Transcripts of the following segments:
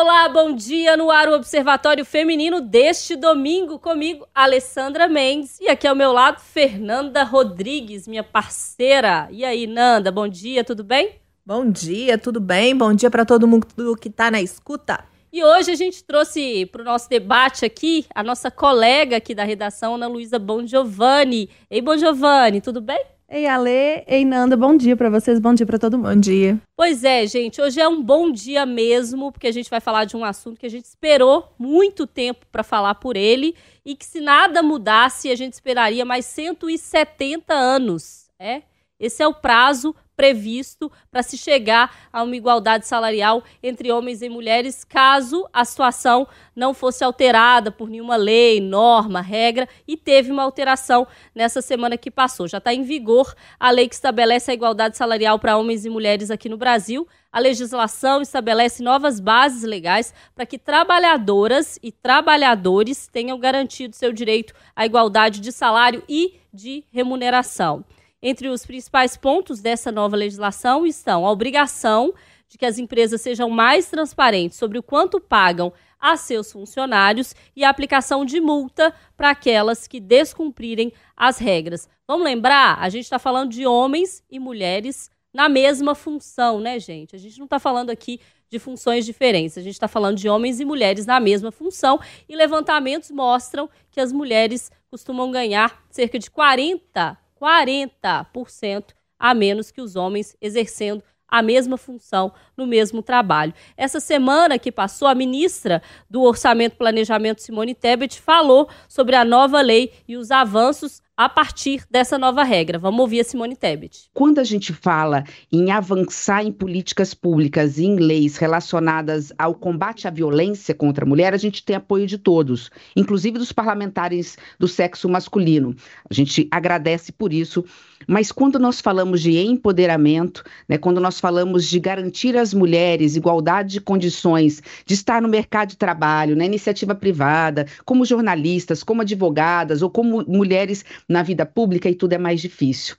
Olá, bom dia no ar o Observatório Feminino deste domingo comigo, Alessandra Mendes, e aqui ao meu lado Fernanda Rodrigues, minha parceira. E aí, Nanda, bom dia, tudo bem? Bom dia, tudo bem? Bom dia para todo mundo que está na escuta. E hoje a gente trouxe para o nosso debate aqui a nossa colega aqui da redação, Ana Luísa Bon Giovanni. Ei, Bon Giovanni, tudo bem? Ei, Ale, ei, Nanda, bom dia para vocês, bom dia para todo mundo. Bom dia. Pois é, gente, hoje é um bom dia mesmo, porque a gente vai falar de um assunto que a gente esperou muito tempo para falar por ele e que se nada mudasse, a gente esperaria mais 170 anos, é? Esse é o prazo previsto para se chegar a uma igualdade salarial entre homens e mulheres, caso a situação não fosse alterada por nenhuma lei, norma, regra, e teve uma alteração nessa semana que passou. Já está em vigor a lei que estabelece a igualdade salarial para homens e mulheres aqui no Brasil. A legislação estabelece novas bases legais para que trabalhadoras e trabalhadores tenham garantido seu direito à igualdade de salário e de remuneração. Entre os principais pontos dessa nova legislação estão a obrigação de que as empresas sejam mais transparentes sobre o quanto pagam a seus funcionários e a aplicação de multa para aquelas que descumprirem as regras. Vamos lembrar, a gente está falando de homens e mulheres na mesma função, né, gente? A gente não está falando aqui de funções diferentes, a gente está falando de homens e mulheres na mesma função e levantamentos mostram que as mulheres costumam ganhar cerca de 40 40% a menos que os homens exercendo a mesma função no mesmo trabalho. Essa semana que passou, a ministra do Orçamento e Planejamento, Simone Tebet, falou sobre a nova lei e os avanços a partir dessa nova regra. Vamos ouvir a Simone Tebet. Quando a gente fala em avançar em políticas públicas e em leis relacionadas ao combate à violência contra a mulher, a gente tem apoio de todos, inclusive dos parlamentares do sexo masculino. A gente agradece por isso. Mas quando nós falamos de empoderamento, né, quando nós falamos de garantir às mulheres igualdade de condições de estar no mercado de trabalho, na iniciativa privada, como jornalistas, como advogadas ou como mulheres na vida pública, e tudo é mais difícil.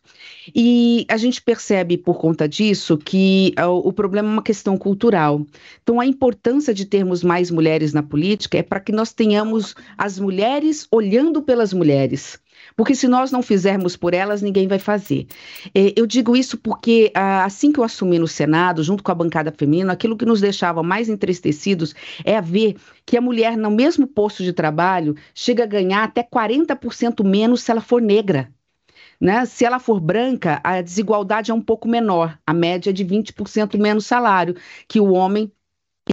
E a gente percebe por conta disso que uh, o problema é uma questão cultural. Então, a importância de termos mais mulheres na política é para que nós tenhamos as mulheres olhando pelas mulheres. Porque se nós não fizermos por elas, ninguém vai fazer. É, eu digo isso porque ah, assim que eu assumi no Senado, junto com a bancada feminina, aquilo que nos deixava mais entristecidos é ver que a mulher, no mesmo posto de trabalho, chega a ganhar até 40% menos se ela for negra. Né? Se ela for branca, a desigualdade é um pouco menor, a média é de 20% menos salário que o homem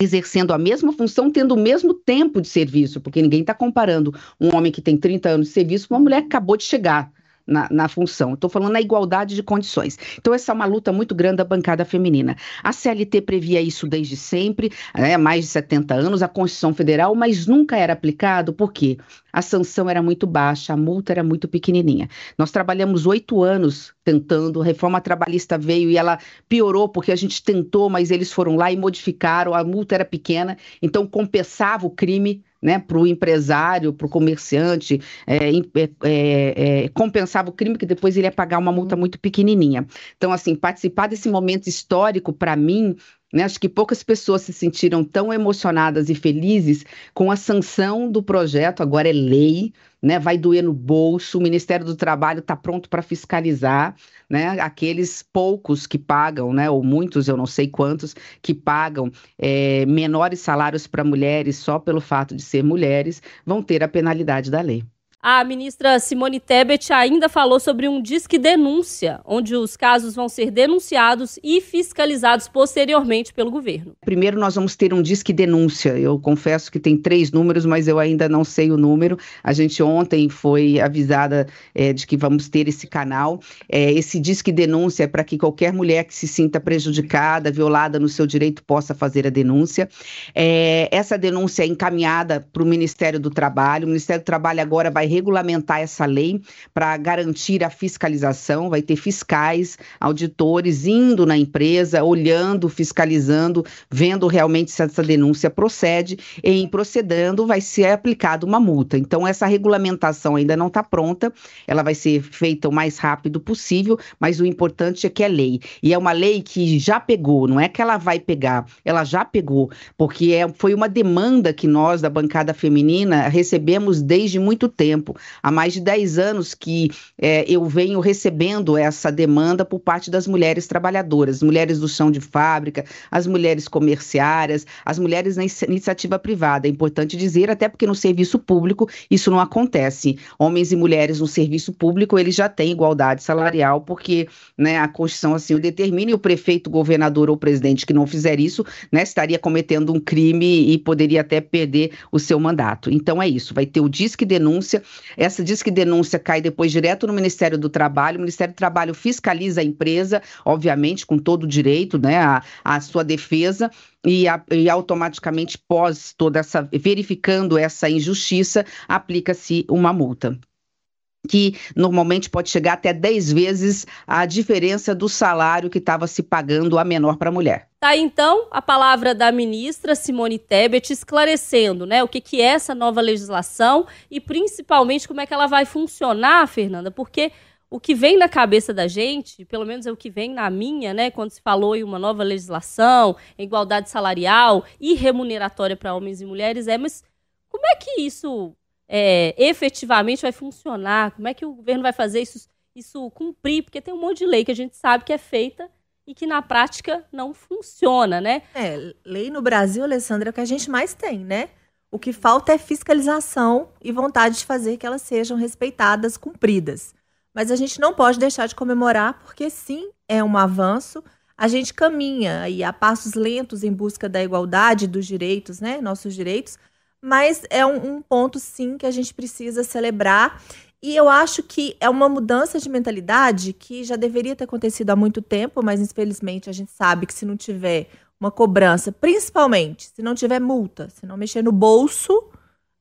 exercendo a mesma função, tendo o mesmo tempo de serviço, porque ninguém está comparando um homem que tem 30 anos de serviço com uma mulher que acabou de chegar na, na função. Estou falando na igualdade de condições. Então, essa é uma luta muito grande da bancada feminina. A CLT previa isso desde sempre, né, mais de 70 anos, a Constituição Federal, mas nunca era aplicado, por quê? A sanção era muito baixa, a multa era muito pequenininha. Nós trabalhamos oito anos tentando, a reforma trabalhista veio e ela piorou porque a gente tentou, mas eles foram lá e modificaram, a multa era pequena, então compensava o crime né, para o empresário, para o comerciante, é, é, é, é, compensava o crime, que depois ele ia pagar uma multa muito pequenininha. Então, assim, participar desse momento histórico, para mim, né, acho que poucas pessoas se sentiram tão emocionadas e felizes com a sanção do projeto, agora é lei, né, vai doer no bolso, o Ministério do Trabalho está pronto para fiscalizar, né, aqueles poucos que pagam, né, ou muitos, eu não sei quantos, que pagam é, menores salários para mulheres só pelo fato de ser mulheres, vão ter a penalidade da lei. A ministra Simone Tebet ainda falou sobre um disque denúncia, onde os casos vão ser denunciados e fiscalizados posteriormente pelo governo. Primeiro nós vamos ter um disque denúncia. Eu confesso que tem três números, mas eu ainda não sei o número. A gente ontem foi avisada é, de que vamos ter esse canal. É, esse disque denúncia é para que qualquer mulher que se sinta prejudicada, violada no seu direito, possa fazer a denúncia. É, essa denúncia é encaminhada para o Ministério do Trabalho. O Ministério do Trabalho agora vai vai regulamentar essa lei para garantir a fiscalização, vai ter fiscais, auditores indo na empresa, olhando, fiscalizando, vendo realmente se essa denúncia procede, e em procedendo vai ser aplicada uma multa. Então, essa regulamentação ainda não está pronta, ela vai ser feita o mais rápido possível, mas o importante é que é lei. E é uma lei que já pegou, não é que ela vai pegar, ela já pegou, porque é, foi uma demanda que nós, da bancada feminina, recebemos desde muito tempo. Há mais de 10 anos que é, eu venho recebendo essa demanda por parte das mulheres trabalhadoras, mulheres do chão de fábrica, as mulheres comerciárias, as mulheres na iniciativa privada. É importante dizer, até porque no serviço público isso não acontece. Homens e mulheres no serviço público, eles já têm igualdade salarial, porque né, a Constituição assim o determina e o prefeito, governador ou presidente que não fizer isso, né, estaria cometendo um crime e poderia até perder o seu mandato. Então é isso, vai ter o Disque Denúncia, essa Disque Denúncia cai depois direto no Ministério do Trabalho, o Ministério do Trabalho fiscaliza a empresa, obviamente, com todo o direito, né, a, a sua defesa, e, a, e, automaticamente, pós toda essa, verificando essa injustiça, aplica-se uma multa que normalmente pode chegar até 10 vezes a diferença do salário que estava se pagando a menor para a mulher. Tá então a palavra da ministra Simone Tebet esclarecendo, né, o que, que é essa nova legislação e principalmente como é que ela vai funcionar, Fernanda, porque o que vem na cabeça da gente, pelo menos é o que vem na minha, né, quando se falou em uma nova legislação, igualdade salarial e remuneratória para homens e mulheres, é, mas como é que isso é, efetivamente vai funcionar? Como é que o governo vai fazer isso, isso cumprir? Porque tem um monte de lei que a gente sabe que é feita e que na prática não funciona, né? É, lei no Brasil, Alessandra, é o que a gente mais tem, né? O que falta é fiscalização e vontade de fazer que elas sejam respeitadas, cumpridas. Mas a gente não pode deixar de comemorar, porque sim, é um avanço. A gente caminha aí a passos lentos em busca da igualdade dos direitos, né? Nossos direitos, mas é um, um ponto, sim, que a gente precisa celebrar. E eu acho que é uma mudança de mentalidade que já deveria ter acontecido há muito tempo, mas infelizmente a gente sabe que se não tiver uma cobrança, principalmente se não tiver multa, se não mexer no bolso,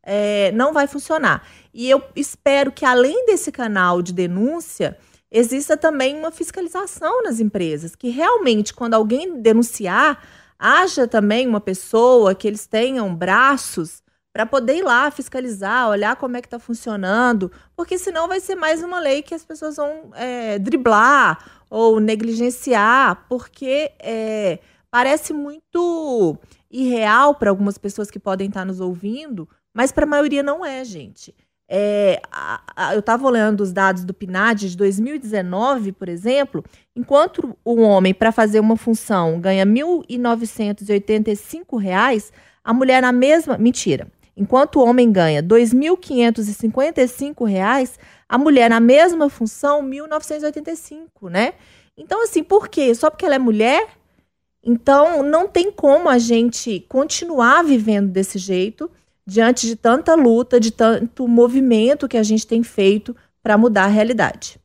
é, não vai funcionar. E eu espero que além desse canal de denúncia, exista também uma fiscalização nas empresas, que realmente quando alguém denunciar, haja também uma pessoa que eles tenham braços para poder ir lá fiscalizar, olhar como é que está funcionando, porque senão vai ser mais uma lei que as pessoas vão é, driblar ou negligenciar, porque é, parece muito irreal para algumas pessoas que podem estar tá nos ouvindo, mas para a maioria não é, gente. É, a, a, eu estava olhando os dados do PNAD de 2019, por exemplo, enquanto o homem, para fazer uma função, ganha R$ 1.985, a mulher na mesma. Mentira. Enquanto o homem ganha R$ 2.555, a mulher na mesma função, R$ 1.985, né? Então, assim, por quê? Só porque ela é mulher? Então, não tem como a gente continuar vivendo desse jeito diante de tanta luta, de tanto movimento que a gente tem feito para mudar a realidade.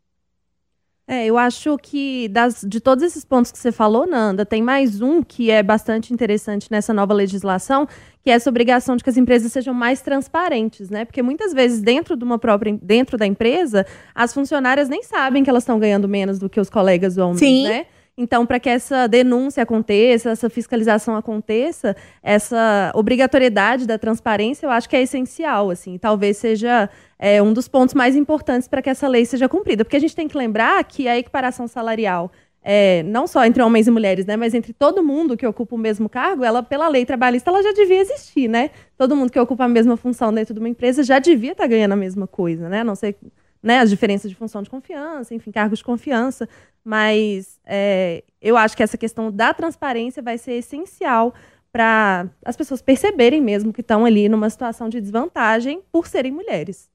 É, eu acho que das, de todos esses pontos que você falou, Nanda, tem mais um que é bastante interessante nessa nova legislação, que é essa obrigação de que as empresas sejam mais transparentes, né? Porque muitas vezes dentro de uma própria dentro da empresa, as funcionárias nem sabem que elas estão ganhando menos do que os colegas homens, Sim. né? Então, para que essa denúncia aconteça, essa fiscalização aconteça, essa obrigatoriedade da transparência, eu acho que é essencial, assim, talvez seja é, um dos pontos mais importantes para que essa lei seja cumprida, porque a gente tem que lembrar que a equiparação salarial é, não só entre homens e mulheres, né, mas entre todo mundo que ocupa o mesmo cargo, ela, pela lei trabalhista, ela já devia existir, né? Todo mundo que ocupa a mesma função dentro de uma empresa já devia estar tá ganhando a mesma coisa, né? A não ser né, as diferenças de função de confiança, enfim, cargos de confiança. Mas é, eu acho que essa questão da transparência vai ser essencial para as pessoas perceberem mesmo que estão ali numa situação de desvantagem por serem mulheres.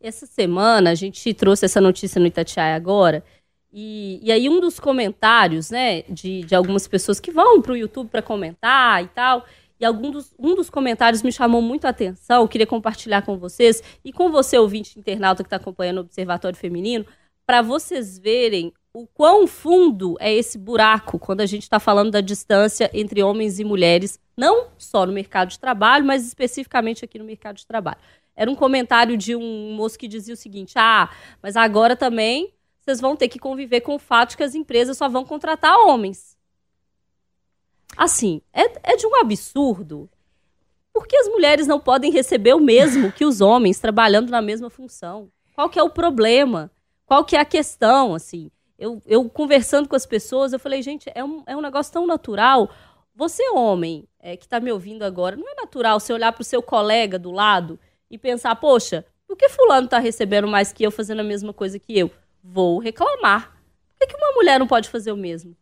Essa semana a gente trouxe essa notícia no Itatiaia agora. E, e aí um dos comentários, né, de, de algumas pessoas que vão para o YouTube para comentar e tal, e algum dos, um dos comentários me chamou muito a atenção, eu queria compartilhar com vocês e com você, ouvinte internauta que está acompanhando o Observatório Feminino, para vocês verem o quão fundo é esse buraco quando a gente está falando da distância entre homens e mulheres, não só no mercado de trabalho, mas especificamente aqui no mercado de trabalho. era um comentário de um moço que dizia o seguinte: ah, mas agora também vocês vão ter que conviver com o fato de que as empresas só vão contratar homens. Assim, é, é de um absurdo. Por que as mulheres não podem receber o mesmo que os homens trabalhando na mesma função? Qual que é o problema? Qual que é a questão, assim? Eu, eu conversando com as pessoas, eu falei, gente, é um, é um negócio tão natural. Você, homem, é, que está me ouvindo agora, não é natural você olhar para o seu colega do lado e pensar, poxa, por que fulano está recebendo mais que eu fazendo a mesma coisa que eu? Vou reclamar. Por que, que uma mulher não pode fazer o mesmo?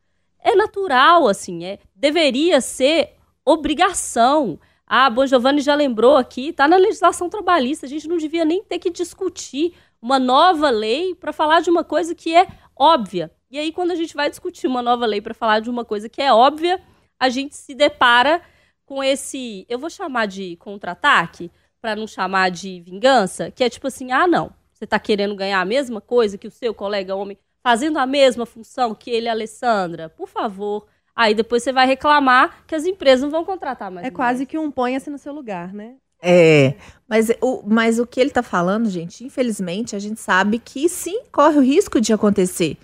É natural, assim, é deveria ser obrigação. Ah, a Bon Giovanni já lembrou aqui, está na legislação trabalhista, a gente não devia nem ter que discutir uma nova lei para falar de uma coisa que é óbvia. E aí, quando a gente vai discutir uma nova lei para falar de uma coisa que é óbvia, a gente se depara com esse, eu vou chamar de contra-ataque, para não chamar de vingança, que é tipo assim: ah, não, você está querendo ganhar a mesma coisa que o seu colega homem, fazendo a mesma função que ele, Alessandra, por favor. Aí depois você vai reclamar que as empresas não vão contratar mais. É quase que um ponha-se no seu lugar, né? É, mas o, mas o que ele está falando, gente, infelizmente, a gente sabe que sim, corre o risco de acontecer.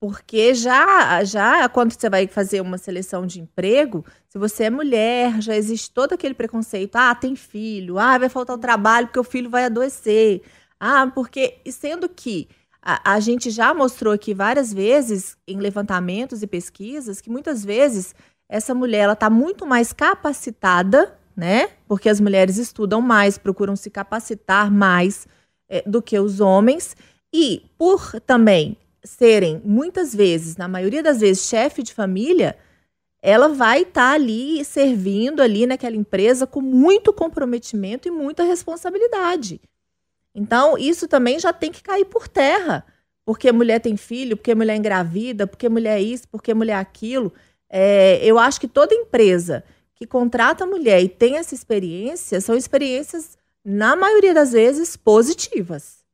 Porque já, já quando você vai fazer uma seleção de emprego, se você é mulher, já existe todo aquele preconceito. Ah, tem filho. Ah, vai faltar o trabalho porque o filho vai adoecer. Ah, porque. E sendo que a, a gente já mostrou aqui várias vezes, em levantamentos e pesquisas, que muitas vezes essa mulher ela está muito mais capacitada, né? Porque as mulheres estudam mais, procuram se capacitar mais é, do que os homens. E por também serem, muitas vezes, na maioria das vezes, chefe de família, ela vai estar tá ali servindo ali naquela empresa com muito comprometimento e muita responsabilidade. Então, isso também já tem que cair por terra. Porque mulher tem filho, porque mulher é engravida, porque mulher é isso, porque mulher é aquilo. É, eu acho que toda empresa que contrata mulher e tem essa experiência são experiências, na maioria das vezes, positivas.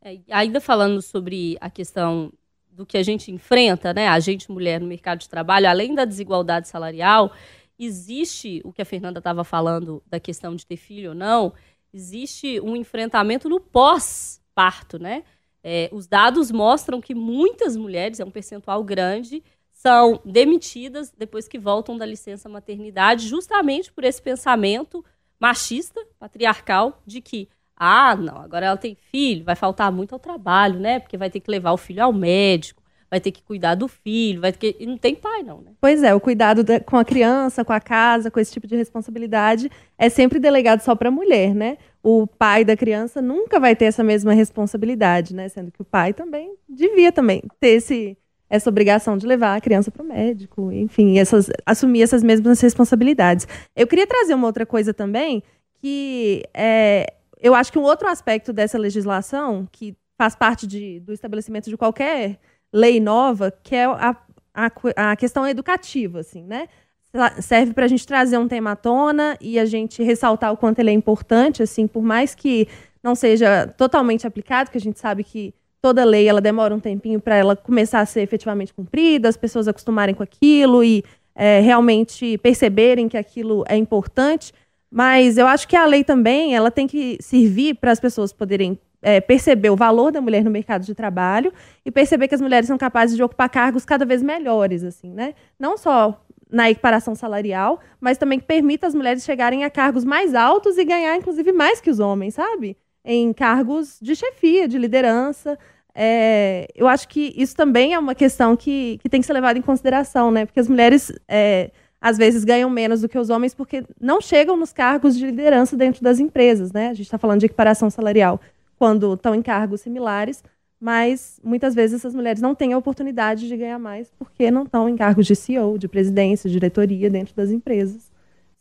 É, ainda falando sobre a questão do que a gente enfrenta, né, a gente mulher no mercado de trabalho, além da desigualdade salarial, existe o que a Fernanda estava falando da questão de ter filho ou não, existe um enfrentamento no pós-parto, né? É, os dados mostram que muitas mulheres, é um percentual grande, são demitidas depois que voltam da licença maternidade, justamente por esse pensamento machista, patriarcal, de que ah, não, agora ela tem filho, vai faltar muito ao trabalho, né? Porque vai ter que levar o filho ao médico, vai ter que cuidar do filho, vai ter que. E não tem pai, não, né? Pois é, o cuidado da, com a criança, com a casa, com esse tipo de responsabilidade é sempre delegado só para a mulher, né? O pai da criança nunca vai ter essa mesma responsabilidade, né? Sendo que o pai também devia também ter esse, essa obrigação de levar a criança para o médico, enfim, essas, assumir essas mesmas responsabilidades. Eu queria trazer uma outra coisa também, que é, eu acho que um outro aspecto dessa legislação, que faz parte de, do estabelecimento de qualquer lei nova, que é a, a, a questão educativa, assim, né? Serve para a gente trazer um tema à tona e a gente ressaltar o quanto ele é importante, assim, por mais que não seja totalmente aplicado, que a gente sabe que toda lei ela demora um tempinho para ela começar a ser efetivamente cumprida, as pessoas acostumarem com aquilo e é, realmente perceberem que aquilo é importante. Mas eu acho que a lei também ela tem que servir para as pessoas poderem é, perceber o valor da mulher no mercado de trabalho e perceber que as mulheres são capazes de ocupar cargos cada vez melhores, assim, né? Não só na equiparação salarial, mas também que permita as mulheres chegarem a cargos mais altos e ganhar, inclusive, mais que os homens, sabe? Em cargos de chefia, de liderança. É, eu acho que isso também é uma questão que, que tem que ser levada em consideração, né? Porque as mulheres. É, às vezes ganham menos do que os homens porque não chegam nos cargos de liderança dentro das empresas, né? A gente está falando de equiparação salarial quando estão em cargos similares, mas muitas vezes essas mulheres não têm a oportunidade de ganhar mais porque não estão em cargos de CEO, de presidência, de diretoria dentro das empresas.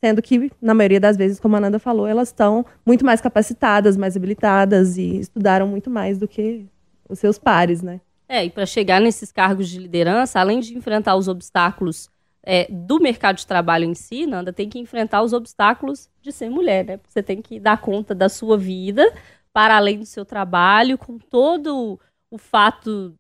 Sendo que, na maioria das vezes, como a Nanda falou, elas estão muito mais capacitadas, mais habilitadas e estudaram muito mais do que os seus pares, né? É, e para chegar nesses cargos de liderança, além de enfrentar os obstáculos é, do mercado de trabalho em si, Nanda, tem que enfrentar os obstáculos de ser mulher, né? Você tem que dar conta da sua vida para além do seu trabalho, com todo o fato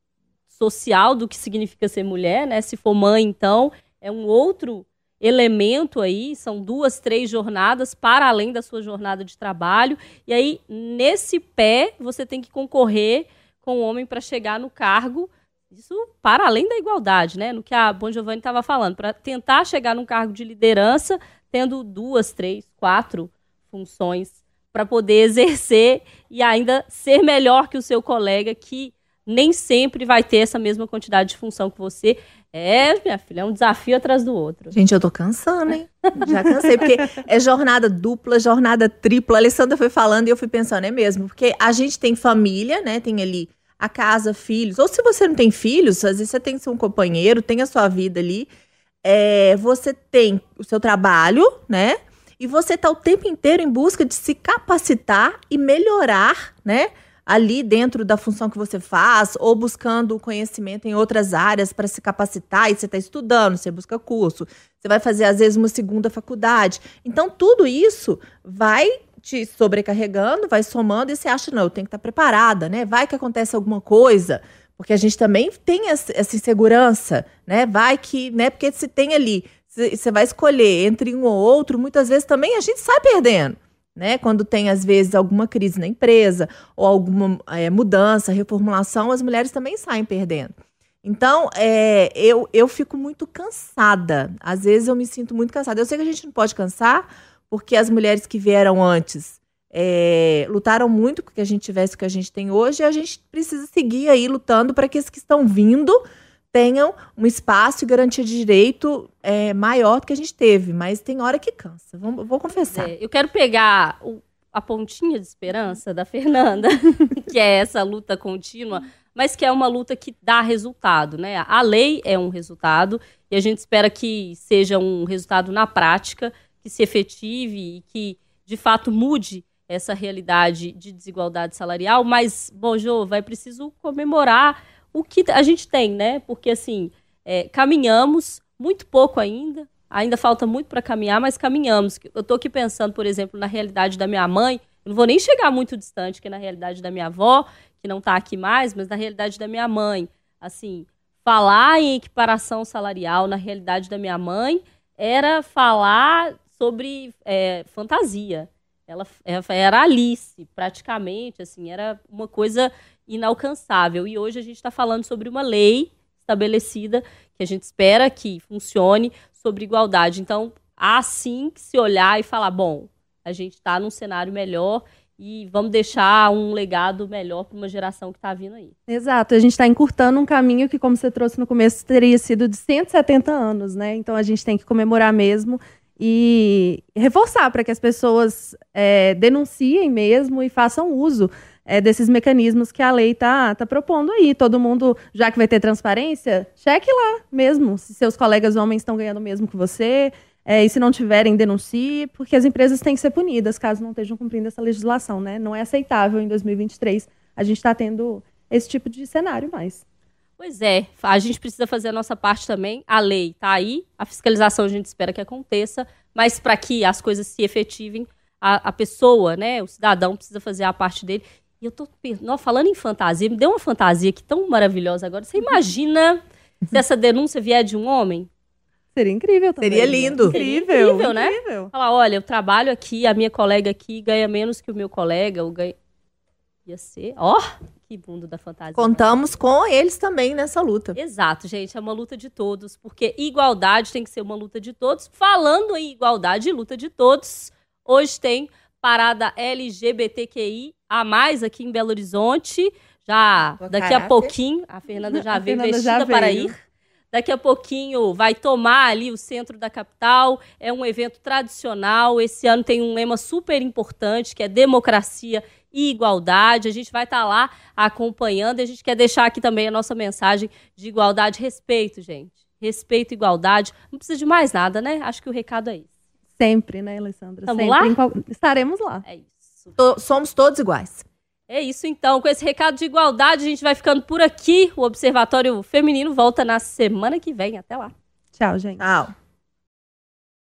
social do que significa ser mulher, né? Se for mãe, então, é um outro elemento aí, são duas, três jornadas para além da sua jornada de trabalho. E aí, nesse pé, você tem que concorrer com o homem para chegar no cargo. Isso para além da igualdade, né? No que a Bon Giovanni estava falando, para tentar chegar num cargo de liderança, tendo duas, três, quatro funções para poder exercer e ainda ser melhor que o seu colega que nem sempre vai ter essa mesma quantidade de função que você. É, minha filha, é um desafio atrás do outro. Gente, eu tô cansando, hein? Já cansei, porque é jornada dupla, jornada tripla. A Alessandra foi falando e eu fui pensando, é mesmo, porque a gente tem família, né? Tem ali a casa, filhos. Ou se você não tem filhos, às vezes você tem seu companheiro, tem a sua vida ali. É, você tem o seu trabalho, né? E você tá o tempo inteiro em busca de se capacitar e melhorar, né? ali dentro da função que você faz, ou buscando conhecimento em outras áreas para se capacitar, e você está estudando, você busca curso, você vai fazer, às vezes, uma segunda faculdade. Então, tudo isso vai te sobrecarregando, vai somando, e você acha, não, eu tenho que estar tá preparada, né? Vai que acontece alguma coisa, porque a gente também tem essa insegurança, né? Vai que, né? Porque se tem ali, você vai escolher entre um ou outro, muitas vezes também a gente sai perdendo né? Quando tem, às vezes, alguma crise na empresa ou alguma é, mudança, reformulação, as mulheres também saem perdendo. Então, é, eu, eu fico muito cansada. Às vezes eu me sinto muito cansada. Eu sei que a gente não pode cansar, porque as mulheres que vieram antes é, lutaram muito para que a gente tivesse o que a gente tem hoje, e a gente precisa seguir aí lutando para que esses que estão vindo tenham um espaço e garantia de direito é, maior do que a gente teve, mas tem hora que cansa, vou, vou confessar. É, eu quero pegar o, a pontinha de esperança da Fernanda, que é essa luta contínua, mas que é uma luta que dá resultado, né? A lei é um resultado e a gente espera que seja um resultado na prática, que se efetive e que de fato mude essa realidade de desigualdade salarial, mas, Bojo, vai preciso comemorar o que a gente tem, né? Porque, assim, é, caminhamos muito pouco ainda, ainda falta muito para caminhar, mas caminhamos. Eu estou aqui pensando, por exemplo, na realidade da minha mãe, eu não vou nem chegar muito distante, que na realidade da minha avó, que não está aqui mais, mas na realidade da minha mãe. Assim, falar em equiparação salarial na realidade da minha mãe era falar sobre é, fantasia. Ela era Alice, praticamente, assim, era uma coisa inalcançável. E hoje a gente está falando sobre uma lei estabelecida que a gente espera que funcione sobre igualdade. Então, há sim que se olhar e falar: bom, a gente está num cenário melhor e vamos deixar um legado melhor para uma geração que está vindo aí. Exato, a gente está encurtando um caminho que, como você trouxe no começo, teria sido de 170 anos, né? Então a gente tem que comemorar mesmo e reforçar para que as pessoas é, denunciem mesmo e façam uso é, desses mecanismos que a lei está tá propondo aí. Todo mundo, já que vai ter transparência, cheque lá mesmo se seus colegas homens estão ganhando o mesmo que você. É, e se não tiverem, denuncie, porque as empresas têm que ser punidas caso não estejam cumprindo essa legislação, né? Não é aceitável em 2023 a gente está tendo esse tipo de cenário mais. Pois é, a gente precisa fazer a nossa parte também. A lei está aí, a fiscalização a gente espera que aconteça, mas para que as coisas se efetivem, a, a, pessoa, né, o cidadão precisa fazer a parte dele. E eu tô não, falando em fantasia, me deu uma fantasia aqui tão maravilhosa agora. Você imagina se essa denúncia vier de um homem? Seria incrível também. Seria lindo. Seria incrível, incrível né? Incrível. Falar, olha, eu trabalho aqui, a minha colega aqui ganha menos que o meu colega, ou ganha... Ia ser, ó, oh, que mundo da fantasia. Contamos com eles também nessa luta. Exato, gente, é uma luta de todos, porque igualdade tem que ser uma luta de todos. Falando em igualdade e luta de todos, hoje tem parada LGBTQI a mais aqui em Belo Horizonte. Já Boa daqui caráter. a pouquinho, a Fernanda já a veio Fernanda vestida já para ir. Daqui a pouquinho vai tomar ali o centro da capital. É um evento tradicional. Esse ano tem um lema super importante que é democracia e igualdade. A gente vai estar tá lá acompanhando. E a gente quer deixar aqui também a nossa mensagem de igualdade, respeito, gente. Respeito, igualdade. Não precisa de mais nada, né? Acho que o recado é isso. Sempre, né, Alessandra? Estamos Sempre. lá? Qual... Estaremos lá. É isso. To somos todos iguais. É isso então. Com esse recado de igualdade, a gente vai ficando por aqui. O Observatório Feminino volta na semana que vem. Até lá. Tchau, gente. Tchau.